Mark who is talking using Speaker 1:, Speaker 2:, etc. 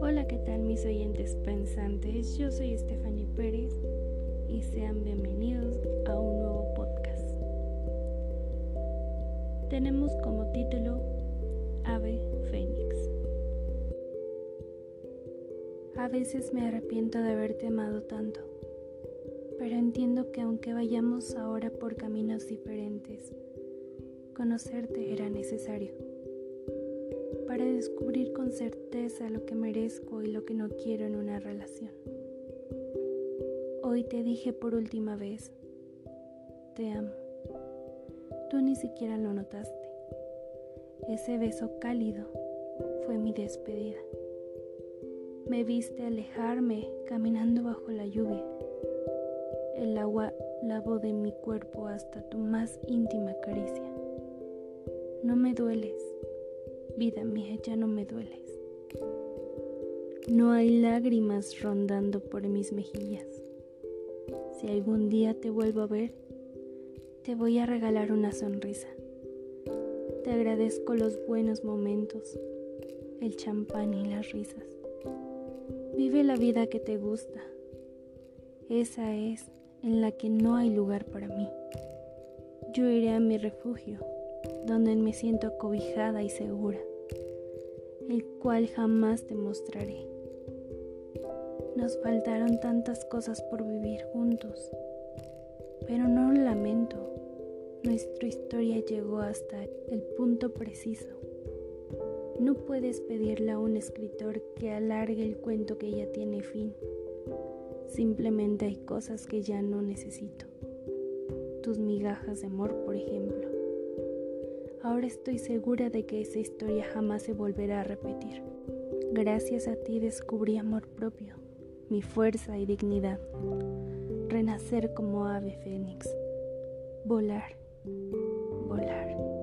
Speaker 1: Hola, ¿qué tal mis oyentes pensantes? Yo soy Stephanie Pérez y sean bienvenidos a un nuevo podcast. Tenemos como título Ave Fénix. A veces me arrepiento de haberte amado tanto, pero entiendo que aunque vayamos ahora por caminos diferentes, conocerte era necesario para descubrir con certeza lo que merezco y lo que no quiero en una relación. Hoy te dije por última vez, te amo. Tú ni siquiera lo notaste. Ese beso cálido fue mi despedida. Me viste alejarme caminando bajo la lluvia. El agua lavó de mi cuerpo hasta tu más íntima caricia. No me dueles, vida mía, ya no me dueles. No hay lágrimas rondando por mis mejillas. Si algún día te vuelvo a ver, te voy a regalar una sonrisa. Te agradezco los buenos momentos, el champán y las risas. Vive la vida que te gusta. Esa es en la que no hay lugar para mí. Yo iré a mi refugio, donde me siento acobijada y segura, el cual jamás te mostraré. Nos faltaron tantas cosas por vivir juntos, pero no lo lamento. Nuestra historia llegó hasta el punto preciso. No puedes pedirle a un escritor que alargue el cuento que ya tiene fin. Simplemente hay cosas que ya no necesito. Tus migajas de amor, por ejemplo. Ahora estoy segura de que esa historia jamás se volverá a repetir. Gracias a ti descubrí amor propio, mi fuerza y dignidad. Renacer como ave fénix. Volar, volar.